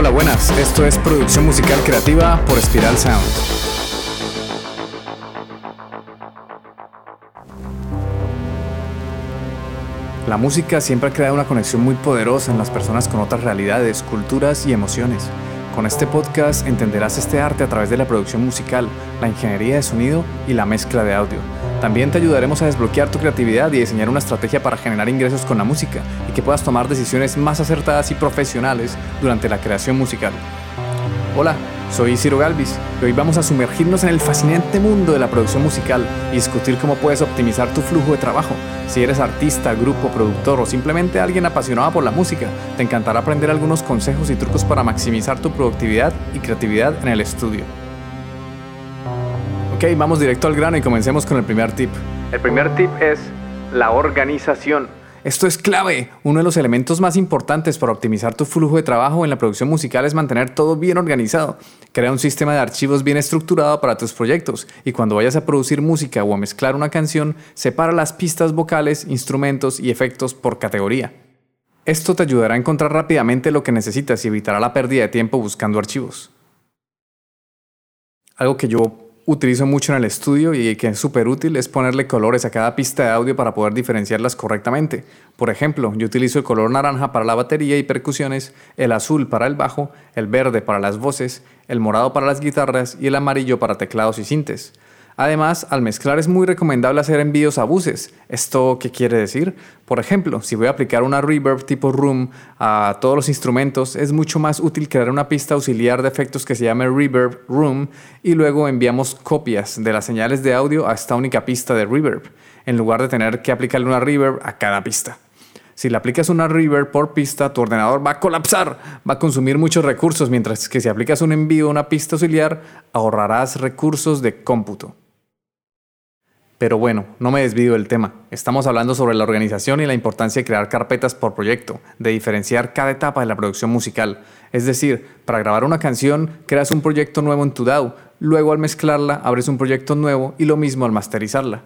Hola, buenas. Esto es producción musical creativa por Spiral Sound. La música siempre ha creado una conexión muy poderosa en las personas con otras realidades, culturas y emociones. Con este podcast entenderás este arte a través de la producción musical, la ingeniería de sonido y la mezcla de audio. También te ayudaremos a desbloquear tu creatividad y diseñar una estrategia para generar ingresos con la música y que puedas tomar decisiones más acertadas y profesionales durante la creación musical. Hola, soy Ciro Galvis y hoy vamos a sumergirnos en el fascinante mundo de la producción musical y discutir cómo puedes optimizar tu flujo de trabajo. Si eres artista, grupo, productor o simplemente alguien apasionado por la música, te encantará aprender algunos consejos y trucos para maximizar tu productividad y creatividad en el estudio. Ok, vamos directo al grano y comencemos con el primer tip. El primer tip es la organización. Esto es clave. Uno de los elementos más importantes para optimizar tu flujo de trabajo en la producción musical es mantener todo bien organizado. Crea un sistema de archivos bien estructurado para tus proyectos y cuando vayas a producir música o a mezclar una canción, separa las pistas vocales, instrumentos y efectos por categoría. Esto te ayudará a encontrar rápidamente lo que necesitas y evitará la pérdida de tiempo buscando archivos. Algo que yo utilizo mucho en el estudio y que es súper útil es ponerle colores a cada pista de audio para poder diferenciarlas correctamente. Por ejemplo, yo utilizo el color naranja para la batería y percusiones, el azul para el bajo, el verde para las voces, el morado para las guitarras y el amarillo para teclados y sintes. Además, al mezclar es muy recomendable hacer envíos a buses. ¿Esto qué quiere decir? Por ejemplo, si voy a aplicar una reverb tipo room a todos los instrumentos, es mucho más útil crear una pista auxiliar de efectos que se llame reverb room y luego enviamos copias de las señales de audio a esta única pista de reverb, en lugar de tener que aplicarle una reverb a cada pista. Si le aplicas una reverb por pista, tu ordenador va a colapsar, va a consumir muchos recursos, mientras que si aplicas un envío a una pista auxiliar, ahorrarás recursos de cómputo. Pero bueno, no me desvío del tema. Estamos hablando sobre la organización y la importancia de crear carpetas por proyecto, de diferenciar cada etapa de la producción musical. Es decir, para grabar una canción, creas un proyecto nuevo en tu DAW, luego al mezclarla, abres un proyecto nuevo y lo mismo al masterizarla.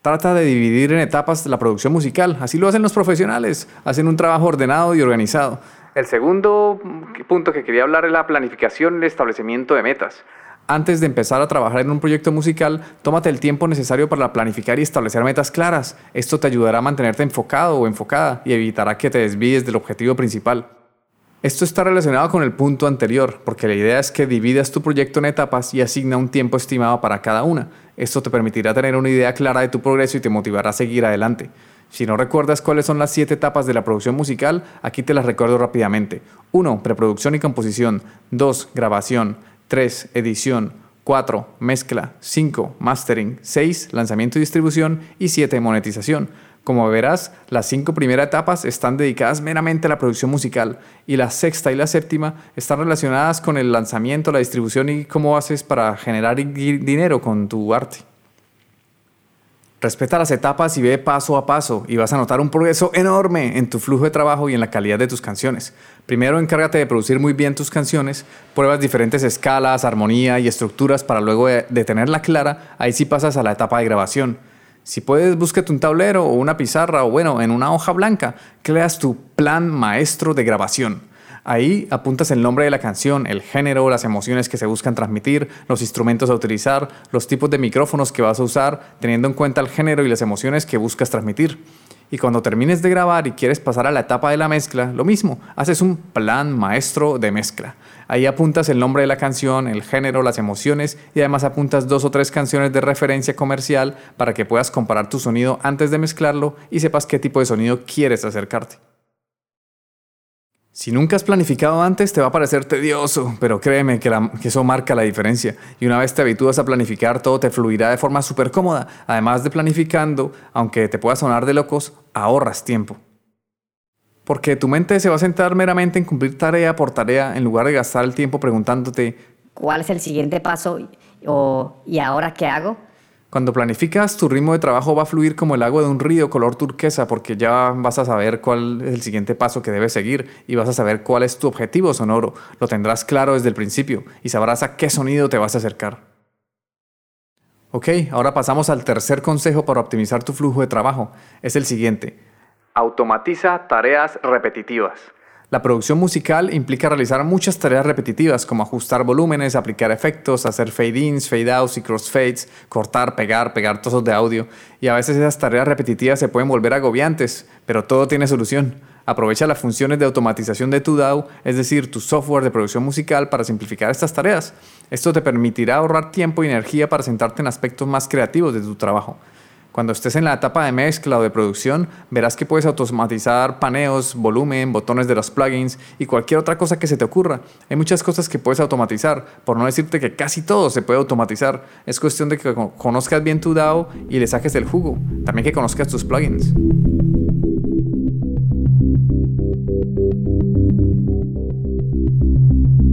Trata de dividir en etapas la producción musical, así lo hacen los profesionales, hacen un trabajo ordenado y organizado. El segundo punto que quería hablar es la planificación y el establecimiento de metas. Antes de empezar a trabajar en un proyecto musical, tómate el tiempo necesario para planificar y establecer metas claras. Esto te ayudará a mantenerte enfocado o enfocada y evitará que te desvíes del objetivo principal. Esto está relacionado con el punto anterior, porque la idea es que dividas tu proyecto en etapas y asigna un tiempo estimado para cada una. Esto te permitirá tener una idea clara de tu progreso y te motivará a seguir adelante. Si no recuerdas cuáles son las siete etapas de la producción musical, aquí te las recuerdo rápidamente. 1. Preproducción y composición. 2. Grabación. 3. Edición. 4. Mezcla. 5. Mastering. 6. Lanzamiento y distribución. Y 7. Monetización. Como verás, las cinco primeras etapas están dedicadas meramente a la producción musical y la sexta y la séptima están relacionadas con el lanzamiento, la distribución y cómo haces para generar dinero con tu arte. Respeta las etapas y ve paso a paso y vas a notar un progreso enorme en tu flujo de trabajo y en la calidad de tus canciones. Primero encárgate de producir muy bien tus canciones, pruebas diferentes escalas, armonía y estructuras para luego de, tenerla clara, ahí sí pasas a la etapa de grabación. Si puedes, búscate un tablero o una pizarra o bueno, en una hoja blanca, creas tu plan maestro de grabación. Ahí apuntas el nombre de la canción, el género, las emociones que se buscan transmitir, los instrumentos a utilizar, los tipos de micrófonos que vas a usar, teniendo en cuenta el género y las emociones que buscas transmitir. Y cuando termines de grabar y quieres pasar a la etapa de la mezcla, lo mismo, haces un plan maestro de mezcla. Ahí apuntas el nombre de la canción, el género, las emociones y además apuntas dos o tres canciones de referencia comercial para que puedas comparar tu sonido antes de mezclarlo y sepas qué tipo de sonido quieres acercarte. Si nunca has planificado antes, te va a parecer tedioso, pero créeme que, eso marca la diferencia. Y una vez te habitúas a planificar, todo te fluirá de forma súper cómoda. Además de planificando, aunque te pueda sonar de locos, ahorras tiempo. Porque tu mente se va a centrar meramente en cumplir tarea por tarea en lugar de gastar el tiempo preguntándote ¿cuál es el siguiente paso? o ¿y ahora qué hago? Cuando planificas, tu ritmo de trabajo va a fluir como el agua de un río color turquesa porque ya vas a saber cuál es el siguiente paso que debes seguir y vas a saber cuál es tu objetivo sonoro. Lo tendrás claro desde el principio y sabrás a qué sonido te vas a acercar. Ok, ahora pasamos al tercer consejo para optimizar tu flujo de trabajo. Es el siguiente. Automatiza tareas repetitivas. La producción musical implica realizar muchas tareas repetitivas como ajustar volúmenes, aplicar efectos, hacer fade-ins, fade-outs y crossfades, cortar, pegar, pegar trozos de audio. Y a veces esas tareas repetitivas se pueden volver agobiantes, pero todo tiene solución. Aprovecha las funciones de automatización de tu DAW, es decir, tu software de producción musical, para simplificar estas tareas. Esto te permitirá ahorrar tiempo y energía para sentarte en aspectos más creativos de tu trabajo. Cuando estés en la etapa de mezcla o de producción, verás que puedes automatizar paneos, volumen, botones de los plugins y cualquier otra cosa que se te ocurra. Hay muchas cosas que puedes automatizar, por no decirte que casi todo se puede automatizar. Es cuestión de que conozcas bien tu DAO y le saques el jugo. También que conozcas tus plugins.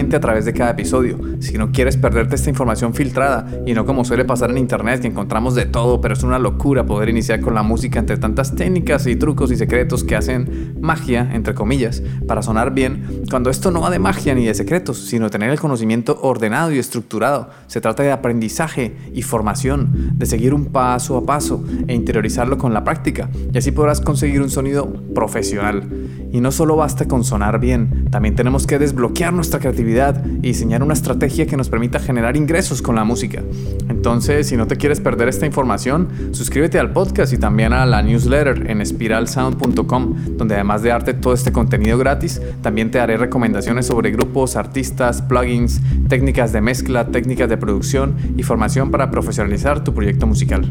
a través de cada episodio. Si no quieres perderte esta información filtrada y no como suele pasar en internet que encontramos de todo, pero es una locura poder iniciar con la música entre tantas técnicas y trucos y secretos que hacen magia, entre comillas, para sonar bien, cuando esto no va de magia ni de secretos, sino de tener el conocimiento ordenado y estructurado. Se trata de aprendizaje y formación, de seguir un paso a paso e interiorizarlo con la práctica, y así podrás conseguir un sonido profesional. Y no solo basta con sonar bien, también tenemos que desbloquear nuestra creatividad y diseñar una estrategia que nos permita generar ingresos con la música. Entonces, si no te quieres perder esta información, suscríbete al podcast y también a la newsletter en spiralsound.com, donde además de darte todo este contenido gratis, también te daré recomendaciones sobre grupos, artistas, plugins, técnicas de mezcla, técnicas de producción y formación para profesionalizar tu proyecto musical.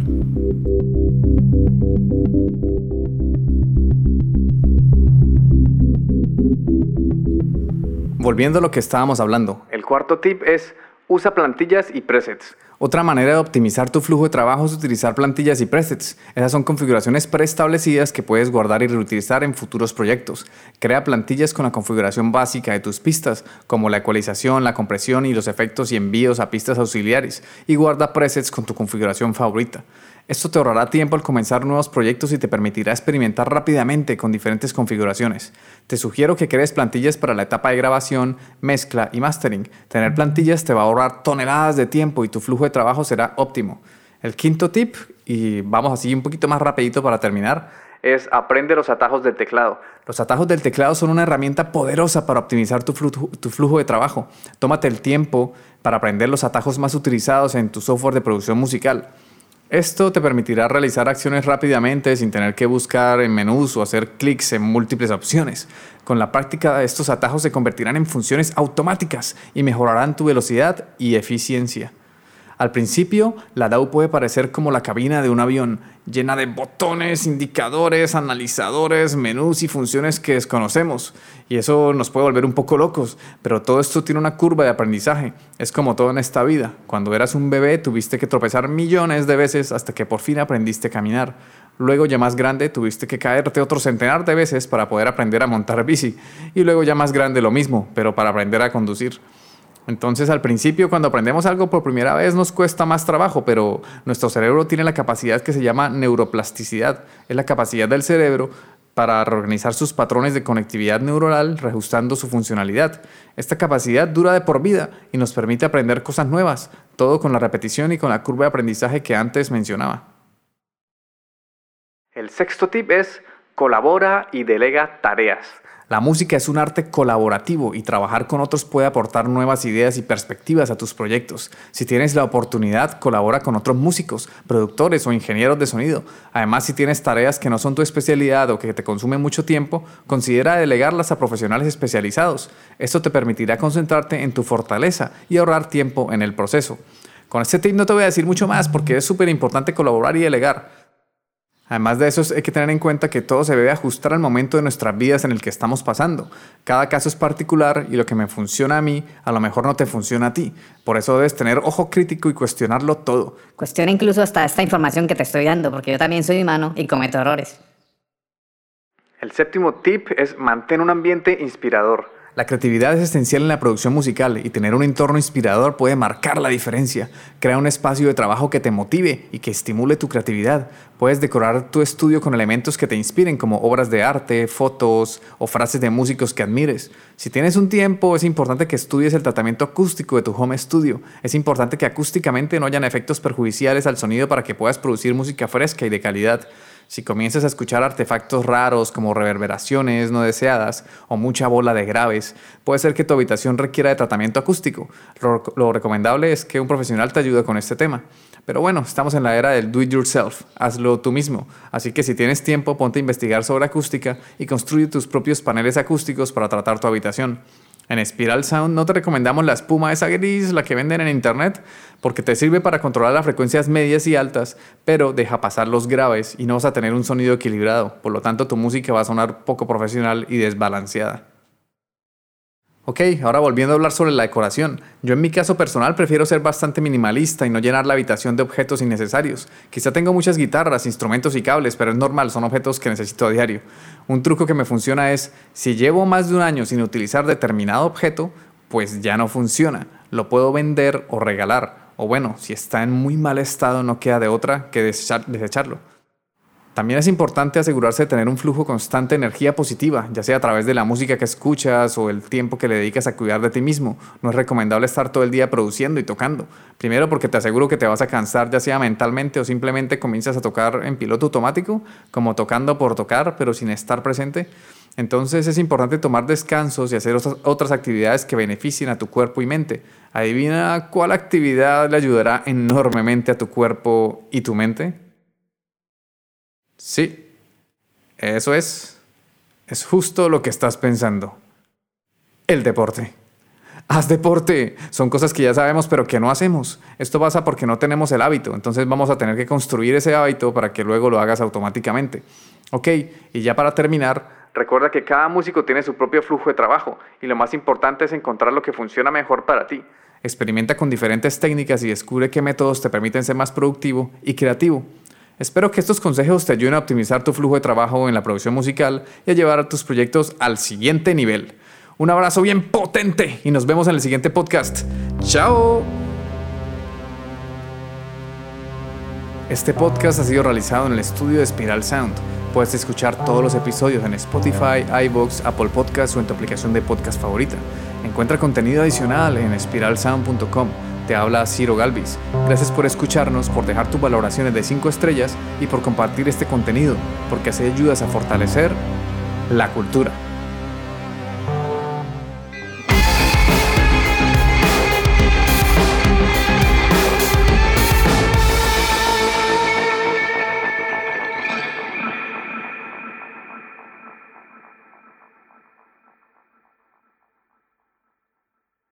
Volviendo a lo que estábamos hablando, el cuarto tip es usa plantillas y presets. Otra manera de optimizar tu flujo de trabajo es utilizar plantillas y presets. Esas son configuraciones preestablecidas que puedes guardar y reutilizar en futuros proyectos. Crea plantillas con la configuración básica de tus pistas, como la ecualización, la compresión y los efectos y envíos a pistas auxiliares, y guarda presets con tu configuración favorita. Esto te ahorrará tiempo al comenzar nuevos proyectos y te permitirá experimentar rápidamente con diferentes configuraciones. Te sugiero que crees plantillas para la etapa de grabación, mezcla y mastering. Tener plantillas te va a ahorrar toneladas de tiempo y tu flujo de trabajo será óptimo. El quinto tip, y vamos así un poquito más rapidito para terminar, es aprende los atajos del teclado. Los atajos del teclado son una herramienta poderosa para optimizar tu flujo, tu flujo, de trabajo. Tómate el tiempo para aprender los atajos más utilizados en tu software de producción musical. Esto te permitirá realizar acciones rápidamente sin tener que buscar en menús o hacer clics en múltiples opciones. Con la práctica, estos atajos se convertirán en funciones automáticas y mejorarán tu velocidad y eficiencia. Al principio, la DAW puede parecer como la cabina de un avión, llena de botones, indicadores, analizadores, menús y funciones que desconocemos. Y eso nos puede volver un poco locos, pero todo esto tiene una curva de aprendizaje. Es como todo en esta vida. Cuando eras un bebé tuviste que tropezar millones de veces hasta que por fin aprendiste a caminar. Luego ya más grande tuviste que caerte otro centenar de veces para poder aprender a montar bici. Y luego ya más grande lo mismo, pero para aprender a conducir. Entonces al principio cuando aprendemos algo por primera vez nos cuesta más trabajo, pero nuestro cerebro tiene la capacidad que se llama neuroplasticidad. Es la capacidad del cerebro para reorganizar sus patrones de conectividad neuronal, reajustando su funcionalidad. Esta capacidad dura de por vida y nos permite aprender cosas nuevas, todo con la repetición y con la curva de aprendizaje que antes mencionaba. El sexto tip es colabora y delega tareas. La música es un arte colaborativo y trabajar con otros puede aportar nuevas ideas y perspectivas a tus proyectos. Si tienes la oportunidad, colabora con otros músicos, productores o ingenieros de sonido. Además, si tienes tareas que no son tu especialidad o que te consumen mucho tiempo, considera delegarlas a profesionales especializados. Esto te permitirá concentrarte en tu fortaleza y ahorrar tiempo en el proceso. Con este tip no te voy a decir mucho más porque es súper importante colaborar y delegar. Además de eso, hay que tener en cuenta que todo se debe ajustar al momento de nuestras vidas en el que estamos pasando. Cada caso es particular y lo que me funciona a mí, a lo mejor no te funciona a ti. Por eso debes tener ojo crítico y cuestionarlo todo. Cuestiona incluso hasta esta información que te estoy dando, porque yo también soy humano y cometo errores. El séptimo tip es mantén un ambiente inspirador. La creatividad es esencial en la producción musical y tener un entorno inspirador puede marcar la diferencia. Crea un espacio de trabajo que te motive y que estimule tu creatividad. Puedes decorar tu estudio con elementos que te inspiren como obras de arte, fotos o frases de músicos que admires. Si tienes un tiempo, es importante que estudies el tratamiento acústico de tu home studio. Es importante que acústicamente no hayan efectos perjudiciales al sonido para que puedas producir música fresca y de calidad. Si comienzas a escuchar artefactos raros como reverberaciones no deseadas o mucha bola de graves, puede ser que tu habitación requiera de tratamiento acústico. Lo, recomendable es que un profesional te ayude con este tema. Pero bueno, estamos en la era del do it yourself, hazlo tú mismo. Así que si tienes tiempo, ponte a investigar sobre acústica y construye tus propios paneles acústicos para tratar tu habitación. En Spiral Sound no te recomendamos la espuma esa gris, la que venden en internet, porque te sirve para controlar las frecuencias medias y altas, pero deja pasar los graves y no vas a tener un sonido equilibrado. Por lo tanto, tu música va a sonar poco profesional y desbalanceada. Ok, ahora volviendo a hablar sobre la decoración. Yo en mi caso personal prefiero ser bastante minimalista y no llenar la habitación de objetos innecesarios. Quizá tengo muchas guitarras, instrumentos y cables, pero es normal, son objetos que necesito a diario. Un truco que me funciona es, si llevo más de un año sin utilizar determinado objeto, pues ya no funciona. Lo puedo vender o regalar. O bueno, si está en muy mal estado no queda de otra que desecharlo. También es importante asegurarse de tener un flujo constante de energía positiva, ya sea a través de la música que escuchas o el tiempo que le dedicas a cuidar de ti mismo. No es recomendable estar todo el día produciendo y tocando. Primero porque te aseguro que te vas a cansar ya sea mentalmente o simplemente comienzas a tocar en piloto automático, como tocando por tocar, pero sin estar presente. Entonces es importante tomar descansos y hacer otras actividades que beneficien a tu cuerpo y mente. Adivina cuál actividad le ayudará enormemente a tu cuerpo y tu mente. Sí, eso es. Es justo lo que estás pensando. El deporte. Haz deporte. Son cosas que ya sabemos pero que no hacemos. Esto pasa porque no tenemos el hábito. Entonces vamos a tener que construir ese hábito para que luego lo hagas automáticamente. Ok, y ya para terminar, recuerda que cada músico tiene su propio flujo de trabajo y lo más importante es encontrar lo que funciona mejor para ti. Experimenta con diferentes técnicas y descubre qué métodos te permiten ser más productivo y creativo. Espero que estos consejos te ayuden a optimizar tu flujo de trabajo en la producción musical y a llevar a tus proyectos al siguiente nivel. Un abrazo bien potente y nos vemos en el siguiente podcast. ¡Chao! Este podcast ha sido realizado en el estudio de Spiral Sound. Puedes escuchar todos los episodios en Spotify, iBox, Apple Podcasts o en tu aplicación de podcast favorita. Encuentra contenido adicional en spiralsound.com te habla Ciro Galvis. Gracias por escucharnos, por dejar tus valoraciones de 5 estrellas y por compartir este contenido, porque así ayudas a fortalecer la cultura.